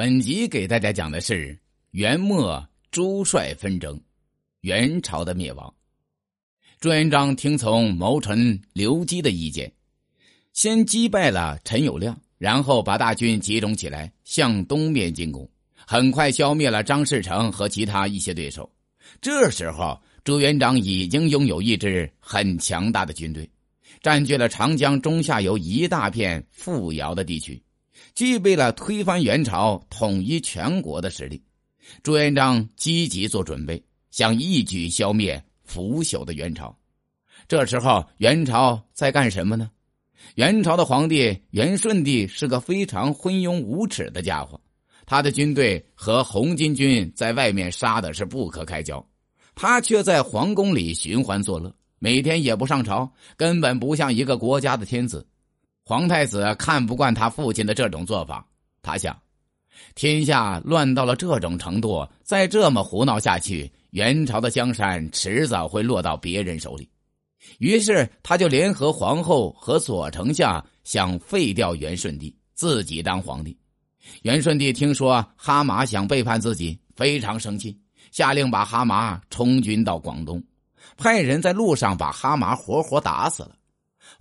本集给大家讲的是元末朱帅纷争，元朝的灭亡。朱元璋听从谋臣刘基的意见，先击败了陈友谅，然后把大军集中起来向东面进攻，很快消灭了张士诚和其他一些对手。这时候，朱元璋已经拥有一支很强大的军队，占据了长江中下游一大片富饶的地区。具备了推翻元朝、统一全国的实力，朱元璋积极做准备，想一举消灭腐朽的元朝。这时候，元朝在干什么呢？元朝的皇帝元顺帝是个非常昏庸无耻的家伙，他的军队和红巾军在外面杀的是不可开交，他却在皇宫里寻欢作乐，每天也不上朝，根本不像一个国家的天子。皇太子看不惯他父亲的这种做法，他想，天下乱到了这种程度，再这么胡闹下去，元朝的江山迟早会落到别人手里。于是，他就联合皇后和左丞相，想废掉元顺帝，自己当皇帝。元顺帝听说哈马想背叛自己，非常生气，下令把哈马充军到广东，派人在路上把哈马活活打死了。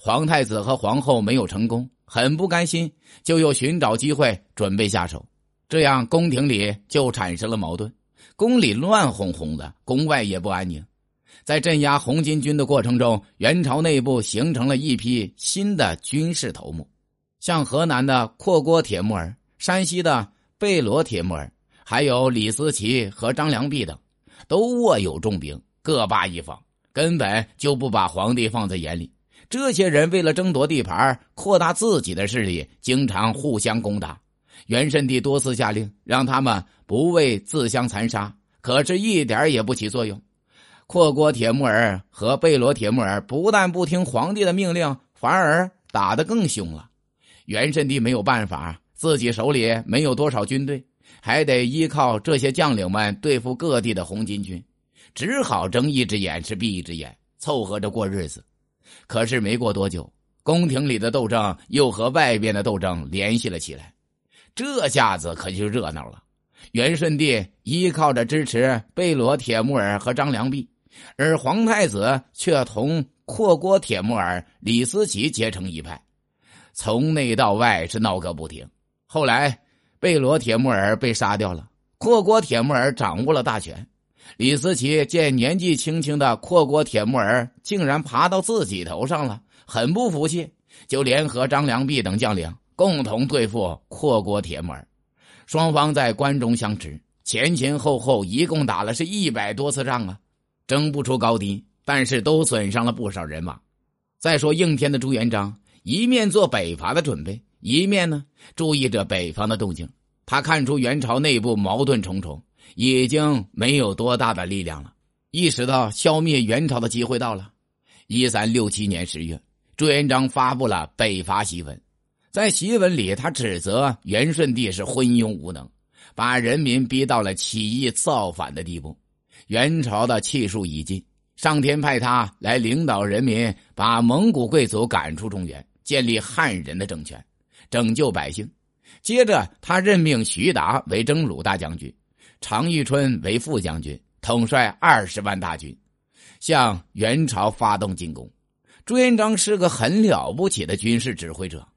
皇太子和皇后没有成功，很不甘心，就又寻找机会准备下手。这样宫廷里就产生了矛盾，宫里乱哄哄的，宫外也不安宁。在镇压红巾军的过程中，元朝内部形成了一批新的军事头目，像河南的阔郭铁木儿、山西的贝罗铁木儿，还有李思齐和张良弼等，都握有重兵，各霸一方，根本就不把皇帝放在眼里。这些人为了争夺地盘、扩大自己的势力，经常互相攻打。元顺帝多次下令让他们不为自相残杀，可是一点也不起作用。阔郭铁木儿和贝罗铁木儿不但不听皇帝的命令，反而打得更凶了。元顺帝没有办法，自己手里没有多少军队，还得依靠这些将领们对付各地的红巾军，只好睁一只眼是闭一只眼，凑合着过日子。可是没过多久，宫廷里的斗争又和外边的斗争联系了起来，这下子可就热闹了。元顺帝依靠着支持贝罗铁木儿和张良弼，而皇太子却同阔郭铁木儿、李思齐结成一派，从内到外是闹个不停。后来，贝罗铁木儿被杀掉了，阔郭铁木儿掌握了大权。李思齐见年纪轻轻的阔国铁木儿竟然爬到自己头上了，很不服气，就联合张良弼等将领共同对付阔国铁木儿。双方在关中相持，前前后后一共打了是一百多次仗啊，争不出高低，但是都损伤了不少人马。再说应天的朱元璋，一面做北伐的准备，一面呢注意着北方的动静。他看出元朝内部矛盾重重。已经没有多大的力量了，意识到消灭元朝的机会到了。一三六七年十月，朱元璋发布了北伐檄文，在檄文里，他指责元顺帝是昏庸无能，把人民逼到了起义造反的地步。元朝的气数已尽，上天派他来领导人民，把蒙古贵族赶出中原，建立汉人的政权，拯救百姓。接着，他任命徐达为征虏大将军。常遇春为副将军，统帅二十万大军，向元朝发动进攻。朱元璋是个很了不起的军事指挥者，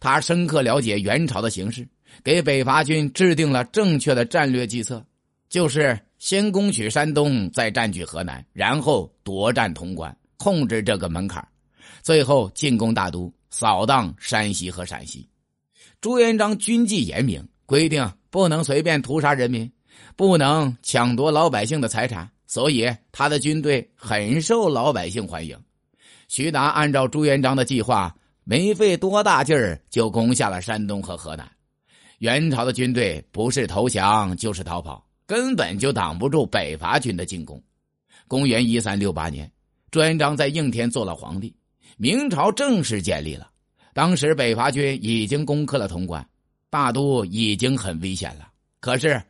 他深刻了解元朝的形势，给北伐军制定了正确的战略计策，就是先攻取山东，再占据河南，然后夺占潼关，控制这个门槛，最后进攻大都，扫荡山西和陕西。朱元璋军纪严明，规定不能随便屠杀人民。不能抢夺老百姓的财产，所以他的军队很受老百姓欢迎。徐达按照朱元璋的计划，没费多大劲儿就攻下了山东和河南。元朝的军队不是投降就是逃跑，根本就挡不住北伐军的进攻。公元一三六八年，朱元璋在应天做了皇帝，明朝正式建立了。当时北伐军已经攻克了潼关，大都已经很危险了。可是。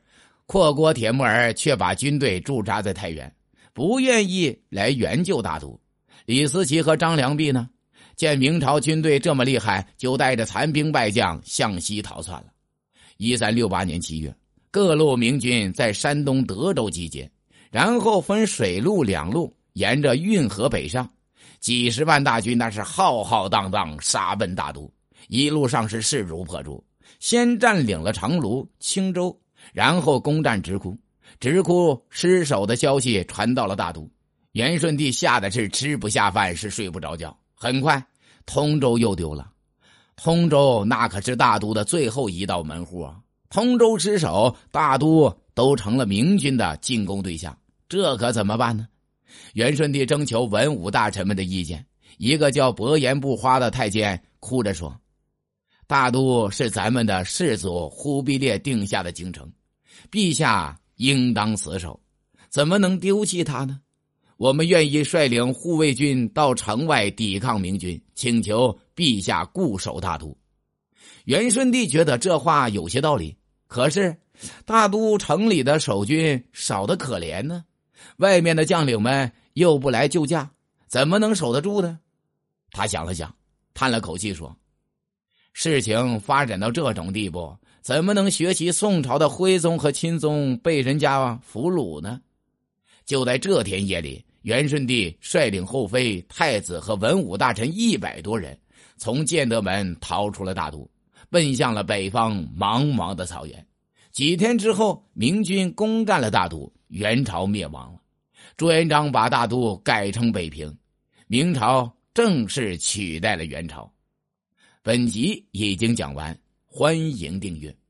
阔郭铁木儿却把军队驻扎在太原，不愿意来援救大都。李思齐和张良弼呢，见明朝军队这么厉害，就带着残兵败将向西逃窜了。一三六八年七月，各路明军在山东德州集结，然后分水陆两路沿着运河北上，几十万大军那是浩浩荡荡杀奔大都，一路上是势如破竹，先占领了长芦、青州，然后攻占直沽。直沽失守的消息传到了大都，元顺帝吓得是吃不下饭，是睡不着觉。很快，通州又丢了。通州那可是大都的最后一道门户啊！通州失守，大都都成了明军的进攻对象，这可怎么办呢？元顺帝征求文武大臣们的意见，一个叫伯颜不花的太监哭着说：“大都是咱们的世祖忽必烈定下的京城，陛下。”应当死守，怎么能丢弃他呢？我们愿意率领护卫军到城外抵抗明军，请求陛下固守大都。元顺帝觉得这话有些道理，可是大都城里的守军少得可怜呢，外面的将领们又不来救驾，怎么能守得住呢？他想了想，叹了口气说：“事情发展到这种地步。”怎么能学习宋朝的徽宗和钦宗被人家俘虏呢？就在这天夜里，元顺帝率领后妃、太子和文武大臣一百多人，从建德门逃出了大都，奔向了北方茫茫的草原。几天之后，明军攻占了大都，元朝灭亡了。朱元璋把大都改称北平，明朝正式取代了元朝。本集已经讲完。欢迎订阅。